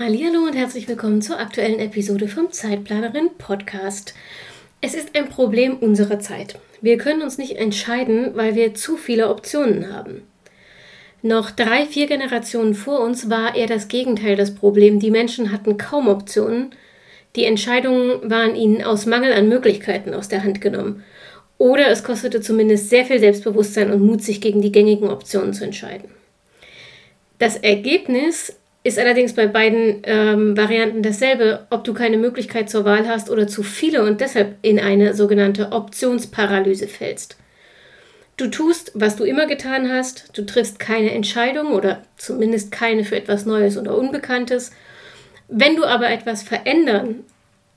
Hallo und herzlich willkommen zur aktuellen Episode vom Zeitplanerin Podcast. Es ist ein Problem unserer Zeit. Wir können uns nicht entscheiden, weil wir zu viele Optionen haben. Noch drei, vier Generationen vor uns war eher das Gegenteil das Problem. Die Menschen hatten kaum Optionen. Die Entscheidungen waren ihnen aus Mangel an Möglichkeiten aus der Hand genommen. Oder es kostete zumindest sehr viel Selbstbewusstsein und Mut, sich gegen die gängigen Optionen zu entscheiden. Das Ergebnis ist allerdings bei beiden ähm, Varianten dasselbe, ob du keine Möglichkeit zur Wahl hast oder zu viele und deshalb in eine sogenannte Optionsparalyse fällst. Du tust, was du immer getan hast, du triffst keine Entscheidung oder zumindest keine für etwas Neues oder Unbekanntes. Wenn du aber etwas verändern,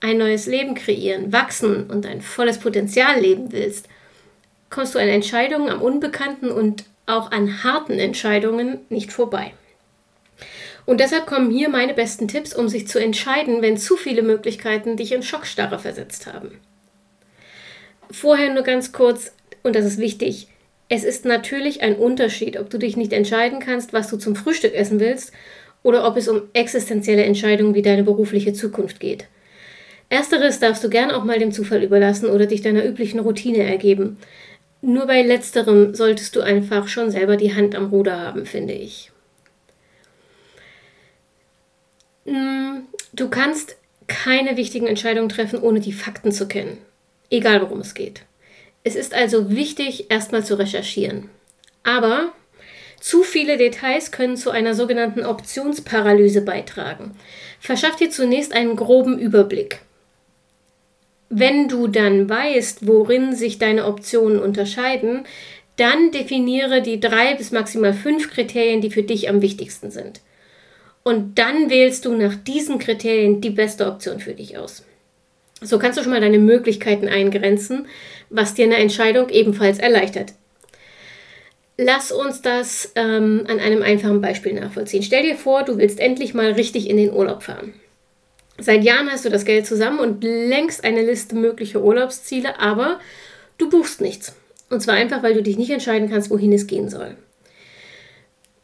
ein neues Leben kreieren, wachsen und ein volles Potenzial leben willst, kommst du an Entscheidungen am Unbekannten und auch an harten Entscheidungen nicht vorbei. Und deshalb kommen hier meine besten Tipps, um sich zu entscheiden, wenn zu viele Möglichkeiten dich in Schockstarre versetzt haben. Vorher nur ganz kurz, und das ist wichtig, es ist natürlich ein Unterschied, ob du dich nicht entscheiden kannst, was du zum Frühstück essen willst, oder ob es um existenzielle Entscheidungen wie deine berufliche Zukunft geht. Ersteres darfst du gern auch mal dem Zufall überlassen oder dich deiner üblichen Routine ergeben. Nur bei letzterem solltest du einfach schon selber die Hand am Ruder haben, finde ich. Du kannst keine wichtigen Entscheidungen treffen, ohne die Fakten zu kennen. Egal worum es geht. Es ist also wichtig, erstmal zu recherchieren. Aber zu viele Details können zu einer sogenannten Optionsparalyse beitragen. Verschaff dir zunächst einen groben Überblick. Wenn du dann weißt, worin sich deine Optionen unterscheiden, dann definiere die drei bis maximal fünf Kriterien, die für dich am wichtigsten sind. Und dann wählst du nach diesen Kriterien die beste Option für dich aus. So kannst du schon mal deine Möglichkeiten eingrenzen, was dir eine Entscheidung ebenfalls erleichtert. Lass uns das ähm, an einem einfachen Beispiel nachvollziehen. Stell dir vor, du willst endlich mal richtig in den Urlaub fahren. Seit Jahren hast du das Geld zusammen und längst eine Liste möglicher Urlaubsziele, aber du buchst nichts. Und zwar einfach, weil du dich nicht entscheiden kannst, wohin es gehen soll.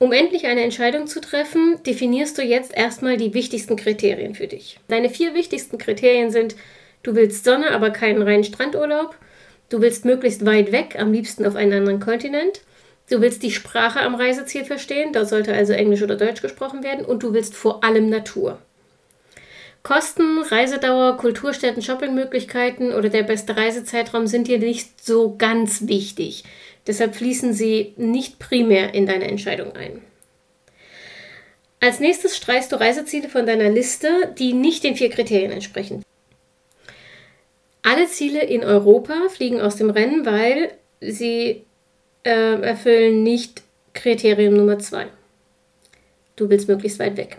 Um endlich eine Entscheidung zu treffen, definierst du jetzt erstmal die wichtigsten Kriterien für dich. Deine vier wichtigsten Kriterien sind, du willst Sonne, aber keinen reinen Strandurlaub. Du willst möglichst weit weg, am liebsten auf einen anderen Kontinent. Du willst die Sprache am Reiseziel verstehen, da sollte also Englisch oder Deutsch gesprochen werden. Und du willst vor allem Natur. Kosten, Reisedauer, Kulturstätten, Shoppingmöglichkeiten oder der beste Reisezeitraum sind dir nicht so ganz wichtig. Deshalb fließen sie nicht primär in deine Entscheidung ein. Als nächstes streichst du Reiseziele von deiner Liste, die nicht den vier Kriterien entsprechen. Alle Ziele in Europa fliegen aus dem Rennen, weil sie äh, erfüllen nicht Kriterium Nummer zwei. Du willst möglichst weit weg.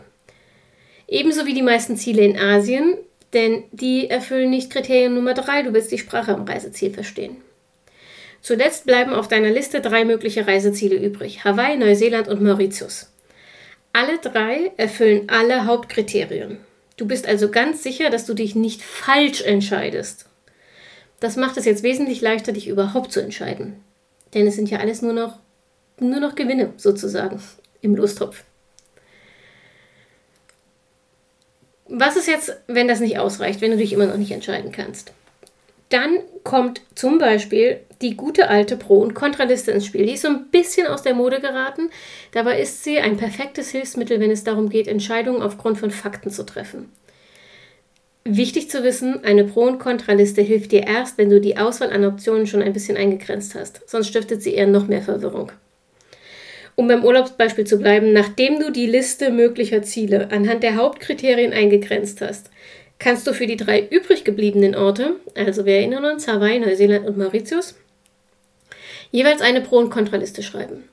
Ebenso wie die meisten Ziele in Asien, denn die erfüllen nicht Kriterium Nummer drei. Du willst die Sprache am Reiseziel verstehen. Zuletzt bleiben auf deiner Liste drei mögliche Reiseziele übrig: Hawaii, Neuseeland und Mauritius. Alle drei erfüllen alle Hauptkriterien. Du bist also ganz sicher, dass du dich nicht falsch entscheidest. Das macht es jetzt wesentlich leichter, dich überhaupt zu entscheiden. Denn es sind ja alles nur noch, nur noch Gewinne sozusagen im Lostopf. Was ist jetzt, wenn das nicht ausreicht, wenn du dich immer noch nicht entscheiden kannst? Dann kommt zum Beispiel die gute alte Pro- und Kontraliste ins Spiel. Die ist so ein bisschen aus der Mode geraten. Dabei ist sie ein perfektes Hilfsmittel, wenn es darum geht, Entscheidungen aufgrund von Fakten zu treffen. Wichtig zu wissen, eine Pro- und Kontraliste hilft dir erst, wenn du die Auswahl an Optionen schon ein bisschen eingegrenzt hast. Sonst stiftet sie eher noch mehr Verwirrung. Um beim Urlaubsbeispiel zu bleiben, nachdem du die Liste möglicher Ziele anhand der Hauptkriterien eingegrenzt hast, kannst du für die drei übrig gebliebenen Orte, also wir erinnern uns, Hawaii, Neuseeland und Mauritius, jeweils eine Pro- und Kontraliste schreiben.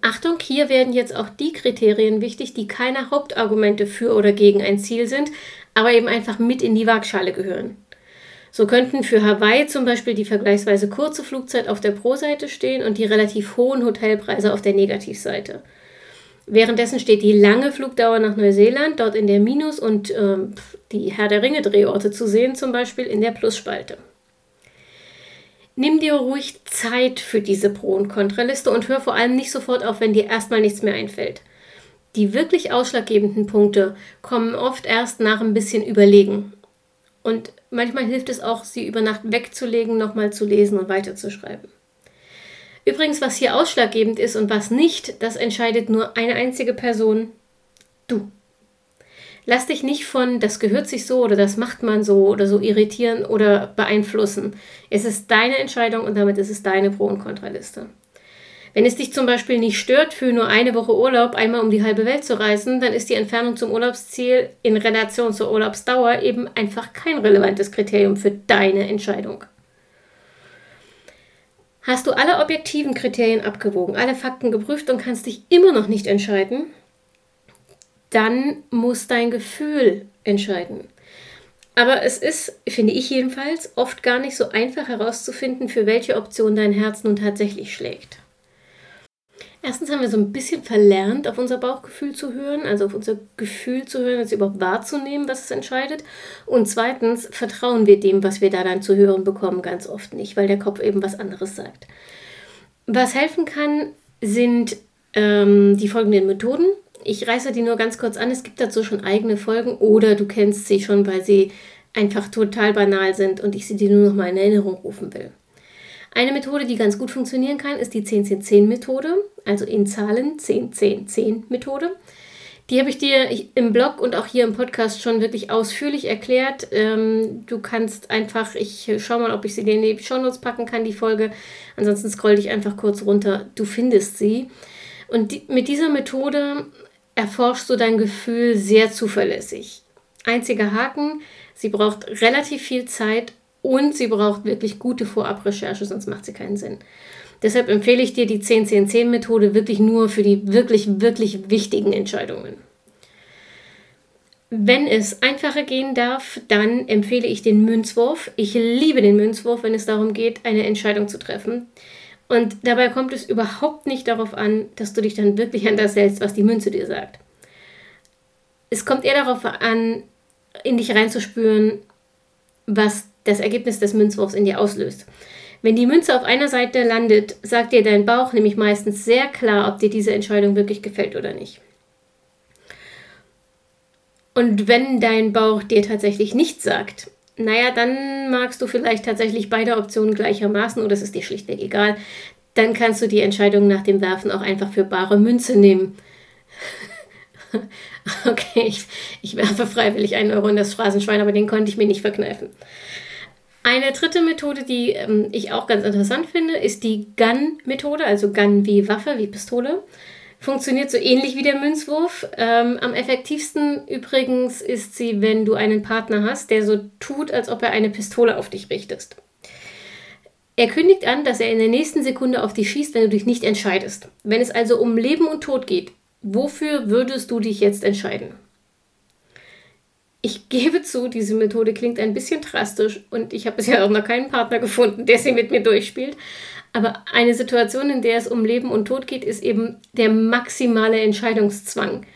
Achtung, hier werden jetzt auch die Kriterien wichtig, die keine Hauptargumente für oder gegen ein Ziel sind, aber eben einfach mit in die Waagschale gehören. So könnten für Hawaii zum Beispiel die vergleichsweise kurze Flugzeit auf der Pro-Seite stehen und die relativ hohen Hotelpreise auf der Negativseite. Währenddessen steht die lange Flugdauer nach Neuseeland, dort in der Minus- und äh, die Herr der Ringe-Drehorte zu sehen, zum Beispiel in der Plusspalte. Nimm dir ruhig Zeit für diese Pro- und Kontraliste und hör vor allem nicht sofort auf, wenn dir erstmal nichts mehr einfällt. Die wirklich ausschlaggebenden Punkte kommen oft erst nach ein bisschen Überlegen. Und manchmal hilft es auch, sie über Nacht wegzulegen, nochmal zu lesen und weiterzuschreiben. Übrigens, was hier ausschlaggebend ist und was nicht, das entscheidet nur eine einzige Person, du. Lass dich nicht von, das gehört sich so oder das macht man so oder so irritieren oder beeinflussen. Es ist deine Entscheidung und damit ist es deine Pro- und Kontraliste. Wenn es dich zum Beispiel nicht stört, für nur eine Woche Urlaub einmal um die halbe Welt zu reisen, dann ist die Entfernung zum Urlaubsziel in Relation zur Urlaubsdauer eben einfach kein relevantes Kriterium für deine Entscheidung. Hast du alle objektiven Kriterien abgewogen, alle Fakten geprüft und kannst dich immer noch nicht entscheiden, dann muss dein Gefühl entscheiden. Aber es ist, finde ich jedenfalls, oft gar nicht so einfach herauszufinden, für welche Option dein Herz nun tatsächlich schlägt. Erstens haben wir so ein bisschen verlernt, auf unser Bauchgefühl zu hören, also auf unser Gefühl zu hören, es überhaupt wahrzunehmen, was es entscheidet. Und zweitens vertrauen wir dem, was wir da dann zu hören bekommen, ganz oft nicht, weil der Kopf eben was anderes sagt. Was helfen kann, sind ähm, die folgenden Methoden. Ich reiße die nur ganz kurz an. Es gibt dazu schon eigene Folgen oder du kennst sie schon, weil sie einfach total banal sind und ich sie dir nur noch mal in Erinnerung rufen will. Eine Methode, die ganz gut funktionieren kann, ist die 10-10-10-Methode, also in Zahlen 10-10-10-Methode. Die habe ich dir im Blog und auch hier im Podcast schon wirklich ausführlich erklärt. Ähm, du kannst einfach, ich schaue mal, ob ich sie dir in die Shownotes packen kann, die Folge. Ansonsten scroll dich einfach kurz runter. Du findest sie. Und die, mit dieser Methode erforschst du dein Gefühl sehr zuverlässig. Einziger Haken, sie braucht relativ viel Zeit und sie braucht wirklich gute Vorabrecherche, sonst macht sie keinen Sinn. Deshalb empfehle ich dir die 10-10-10-Methode wirklich nur für die wirklich, wirklich wichtigen Entscheidungen. Wenn es einfacher gehen darf, dann empfehle ich den Münzwurf. Ich liebe den Münzwurf, wenn es darum geht, eine Entscheidung zu treffen. Und dabei kommt es überhaupt nicht darauf an, dass du dich dann wirklich an das hältst, was die Münze dir sagt. Es kommt eher darauf an, in dich reinzuspüren, was das Ergebnis des Münzwurfs in dir auslöst. Wenn die Münze auf einer Seite landet, sagt dir dein Bauch nämlich meistens sehr klar, ob dir diese Entscheidung wirklich gefällt oder nicht. Und wenn dein Bauch dir tatsächlich nichts sagt, naja, dann magst du vielleicht tatsächlich beide Optionen gleichermaßen oder es ist dir schlichtweg egal. Dann kannst du die Entscheidung nach dem Werfen auch einfach für bare Münze nehmen. okay, ich, ich werfe freiwillig einen Euro in das Phrasenschwein, aber den konnte ich mir nicht verkneifen. Eine dritte Methode, die ähm, ich auch ganz interessant finde, ist die Gun-Methode, also Gun wie Waffe, wie Pistole. Funktioniert so ähnlich wie der Münzwurf. Ähm, am effektivsten übrigens ist sie, wenn du einen Partner hast, der so tut, als ob er eine Pistole auf dich richtest. Er kündigt an, dass er in der nächsten Sekunde auf dich schießt, wenn du dich nicht entscheidest. Wenn es also um Leben und Tod geht, wofür würdest du dich jetzt entscheiden? Ich gebe zu, diese Methode klingt ein bisschen drastisch und ich habe bisher auch noch keinen Partner gefunden, der sie mit mir durchspielt. Aber eine Situation, in der es um Leben und Tod geht, ist eben der maximale Entscheidungszwang.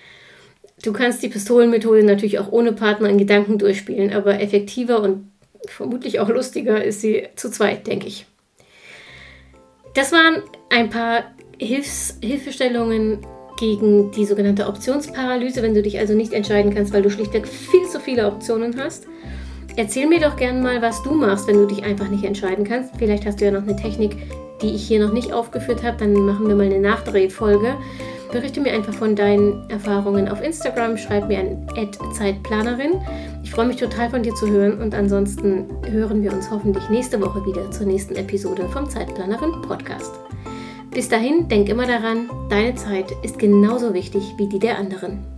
Du kannst die Pistolenmethode natürlich auch ohne Partner in Gedanken durchspielen, aber effektiver und vermutlich auch lustiger ist sie zu zweit, denke ich. Das waren ein paar Hilfs Hilfestellungen gegen die sogenannte Optionsparalyse, wenn du dich also nicht entscheiden kannst, weil du schlichtweg viel zu viele Optionen hast. Erzähl mir doch gerne mal, was du machst, wenn du dich einfach nicht entscheiden kannst. Vielleicht hast du ja noch eine Technik, die ich hier noch nicht aufgeführt habe, dann machen wir mal eine Nachdrehfolge. Berichte mir einfach von deinen Erfahrungen auf Instagram, schreib mir an Zeitplanerin. Ich freue mich total von dir zu hören und ansonsten hören wir uns hoffentlich nächste Woche wieder zur nächsten Episode vom Zeitplanerin Podcast. Bis dahin, denk immer daran, deine Zeit ist genauso wichtig wie die der anderen.